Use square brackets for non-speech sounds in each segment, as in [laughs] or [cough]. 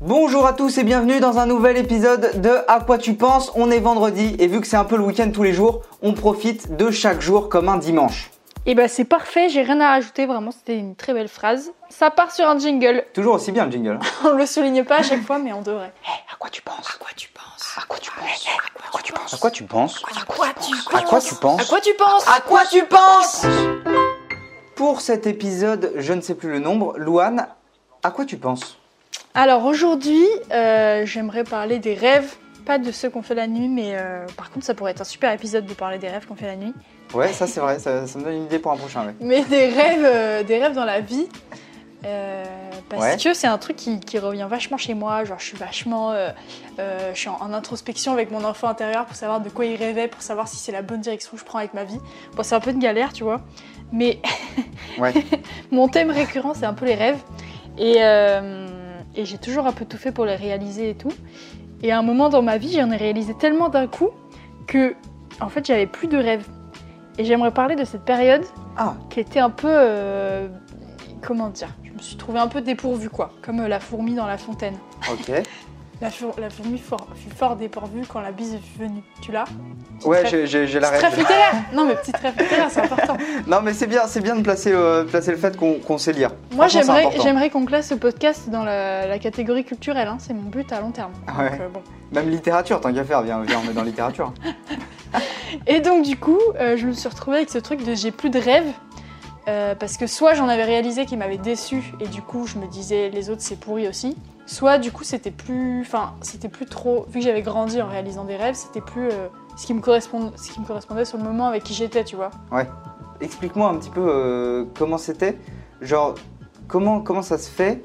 Bonjour à tous et bienvenue dans un nouvel épisode de À quoi tu penses On est vendredi et vu que c'est un peu le week-end tous les jours, on profite de chaque jour comme un dimanche. Et bah c'est parfait, j'ai rien à rajouter, vraiment c'était une très belle phrase. Ça part sur un jingle. Toujours aussi bien le jingle. On le souligne pas à chaque fois, mais on devrait. à quoi tu penses À quoi tu penses À quoi tu penses À quoi tu penses À quoi tu penses À quoi tu penses À quoi tu penses À quoi tu penses À quoi tu penses Pour cet épisode, je ne sais plus le nombre, Louane, à quoi tu penses Alors aujourd'hui, euh, j'aimerais parler des rêves, pas de ceux qu'on fait la nuit, mais euh, par contre ça pourrait être un super épisode de parler des rêves qu'on fait la nuit. Ouais, ça c'est vrai, ça, ça me donne une idée pour un prochain. Ouais. Mais des rêves, euh, des rêves dans la vie. Parce Ouais. que c'est un truc qui, qui revient vachement chez moi. Genre, je suis vachement. je suis en, en introspection avec mon enfant intérieur pour savoir de quoi il rêvait, pour savoir si c'est la bonne direction que je prends avec ma vie. Bon, c'est un peu une galère, tu vois. Mais Ouais. [laughs] mon thème récurrent, c'est un peu les rêves. Et, et j'ai toujours un peu tout fait pour les réaliser et tout. Et à un moment dans ma vie, j'en ai réalisé tellement d'un coup que, en fait, j'avais plus de rêves. Et j'aimerais parler de cette période Ah, qui était un peu. euh, comment dire Je me suis trouvée un peu dépourvue, quoi. Comme euh, la fourmi dans la fontaine. ok. [laughs] La, la fourmi fort, fut fort dépourvue quand la bise est venue. Tu l'as? Ouais, rêve- j'ai- la rêve. rêve littéraire [laughs] Non, mais petite rêve littéraire, c'est important. [laughs] Non, mais c'est bien, c'est bien de placer, euh, placer le fait qu'on sait lire. Moi, j'aimerais qu'on classe ce podcast dans la, la catégorie culturelle. hein, C'est mon but à long terme. Donc, Ouais. euh, bon. Même littérature, tant qu'à faire, viens, viens, on est dans littérature. [laughs] Et donc du coup, euh, je me suis retrouvée avec ce truc de j'ai plus de rêves. Euh, parce que soit j'en avais réalisé qui m'avait déçu et du coup je me disais les autres c'est pourri aussi. Soit du coup c'était plus, enfin c'était plus trop, vu que j'avais grandi en réalisant des rêves, c'était plus euh, ce, qui me correspond, ce qui me correspondait sur le moment avec qui j'étais, tu vois. Explique-moi un petit peu euh, comment c'était. Genre, comment, comment ça se fait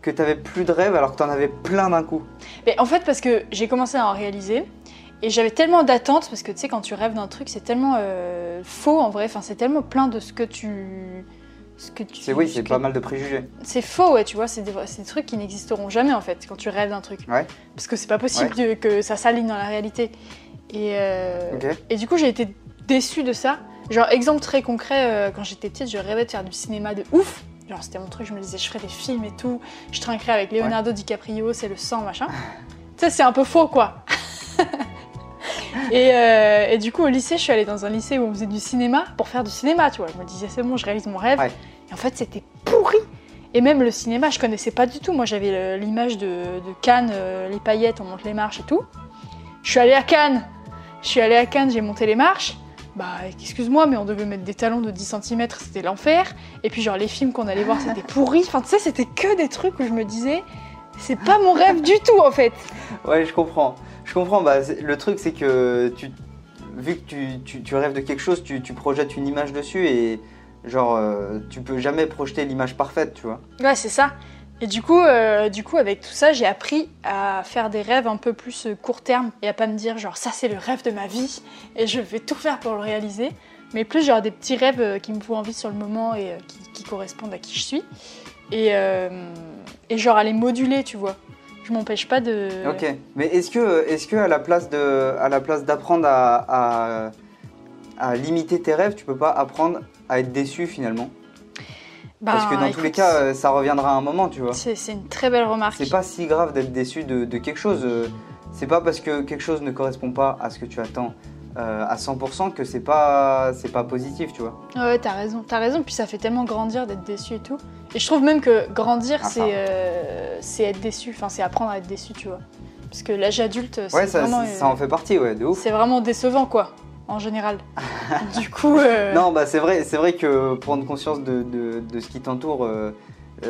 que t'avais plus de rêves alors que t'en avais plein d'un coup? Mais en fait parce que j'ai commencé à en réaliser et j'avais tellement d'attentes parce que tu sais quand tu rêves d'un truc c'est tellement euh, faux en vrai, enfin c'est tellement plein de ce que tu, ce que tu. C'est oui, ce c'est que- pas mal de préjugés. C'est faux, ouais, tu vois, c'est des, des trucs qui n'existeront jamais en fait quand tu rêves d'un truc. Ouais. Parce que c'est pas possible que, que ça s'aligne dans la réalité. Et, euh, et du coup, j'ai été déçue de ça. Genre, exemple très concret, euh, quand j'étais petite, je rêvais de faire du cinéma de ouf. Genre, c'était mon truc, je me disais, je ferais des films et tout. Je trinquerais avec Leonardo DiCaprio, c'est le sang, machin. [laughs] tu sais, c'est un peu faux, quoi. [laughs] et, euh, et du coup, au lycée, je suis allée dans un lycée où on faisait du cinéma pour faire du cinéma, tu vois. Je me disais, c'est bon, je réalise mon rêve. Ouais. Et en fait, c'était pourri. Et même le cinéma, je connaissais pas du tout. Moi, j'avais l'image de, de Cannes, euh, les paillettes, on monte les marches et tout. Je suis allée à Cannes. Je suis allée à Cannes, j'ai monté les marches. Bah, excuse-moi, mais on devait mettre des talons de 10 cm, c'était l'enfer. Et puis, genre, les films qu'on allait voir, c'était pourri. Enfin, tu sais, c'était que des trucs où je me disais, c'est pas mon rêve du tout, en fait. Ouais, je comprends. Je comprends. Bah, le truc, c'est que vu que tu, rêves de quelque chose, tu, projettes une image dessus et genre, euh, tu peux jamais projeter l'image parfaite, tu vois. Ouais, c'est ça. Et du coup, euh, du coup, avec tout ça, j'ai appris à faire des rêves un peu plus euh, court terme et à pas me dire genre ça c'est le rêve de ma vie et je vais tout faire pour le réaliser, mais plus genre des petits rêves euh, qui me font envie sur le moment et qui, correspondent à qui je suis et, et genre à les moduler, tu vois. Je m'empêche pas de. Ok. Mais est-ce que, est-ce que à la place de, à la place d'apprendre à, à, à limiter tes rêves, tu peux pas apprendre à être déçu finalement? Parce que Bah, dans tous les cas, euh, ça reviendra à un moment, tu vois. c'est c'est une très belle remarque. C'est pas si grave d'être déçu de, de quelque chose. euh, C'est pas parce que quelque chose ne correspond pas à ce que tu attends euh, à 100% que c'est pas, c'est pas positif, tu vois. Ouais, t'as raison, t'as raison. Puis ça fait tellement grandir d'être déçu et tout. Et je trouve même que grandir, Ah, c'est euh, c'est être déçu. Enfin, c'est apprendre à être déçu, tu vois. Parce que l'âge adulte, c'est Ouais, ça, vraiment, ça en fait partie, ouais, de ouf. c'est vraiment décevant, quoi, en général. [laughs] du coup, euh, Non, bah c'est vrai, c'est vrai que prendre conscience de, de- de ce qui t'entoure, euh, euh,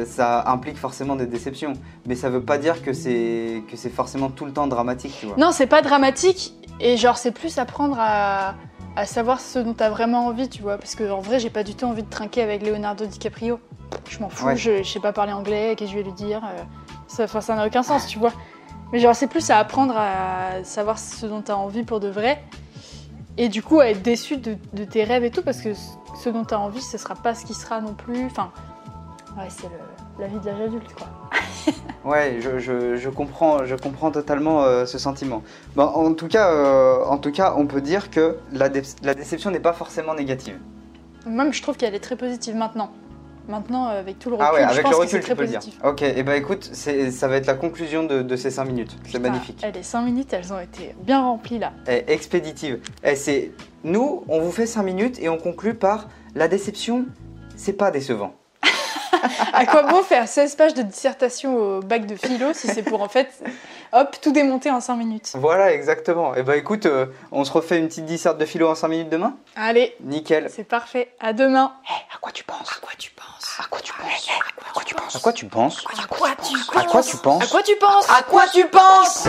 ça implique forcément des déceptions. Mais ça veut pas dire que c'est que c'est forcément tout le temps dramatique, tu vois. non, c'est pas dramatique. Et genre, c'est plus apprendre à, à savoir ce dont t'as vraiment envie, tu vois. Parce que en vrai, j'ai pas du tout envie de trinquer avec Leonardo DiCaprio. Je m'en fous, Ouais. je, je sais pas parler anglais, qu'est-ce que je vais lui dire euh, Ça enfin, ça n'a aucun sens, tu vois. Mais genre, c'est plus à apprendre à savoir ce dont t'as envie pour de vrai. Et du coup, à être déçu de, de tes rêves et tout, parce que ce dont t'as envie, ce sera pas ce qui sera non plus. Enfin, ouais, c'est la vie de l'âge adulte, quoi. [laughs] Ouais, je, je- je comprends, je comprends totalement euh, ce sentiment. Bon, en tout cas, euh, en tout cas, on peut dire que la, dé- la déception n'est pas forcément négative. Même, je trouve qu'elle est très positive maintenant. Maintenant, euh, avec tout le recul, Ah ouais, je avec pense le que recul, c'est tu très peux le dire. positif. Ok, et bah écoute, c'est- ça va être la conclusion de, de ces 5 minutes. C'est magnifique. eh, les 5 minutes, elles ont été bien remplies là. Eh, expéditive. Eh, c'est Nous, on vous fait 5 minutes et on conclut par la déception, c'est pas décevant à quoi bon faire 16 pages de dissertation au bac de philo si c'est pour en fait, hop, tout démonter en 5 minutes Voilà, exactement. Et eh ben écoute, on se refait une petite disserte de philo en 5 minutes demain Allez. Nickel. C'est parfait. À demain. Hey, À quoi tu penses À quoi tu penses À quoi tu penses À quoi tu penses À quoi tu penses À quoi tu penses À quoi tu penses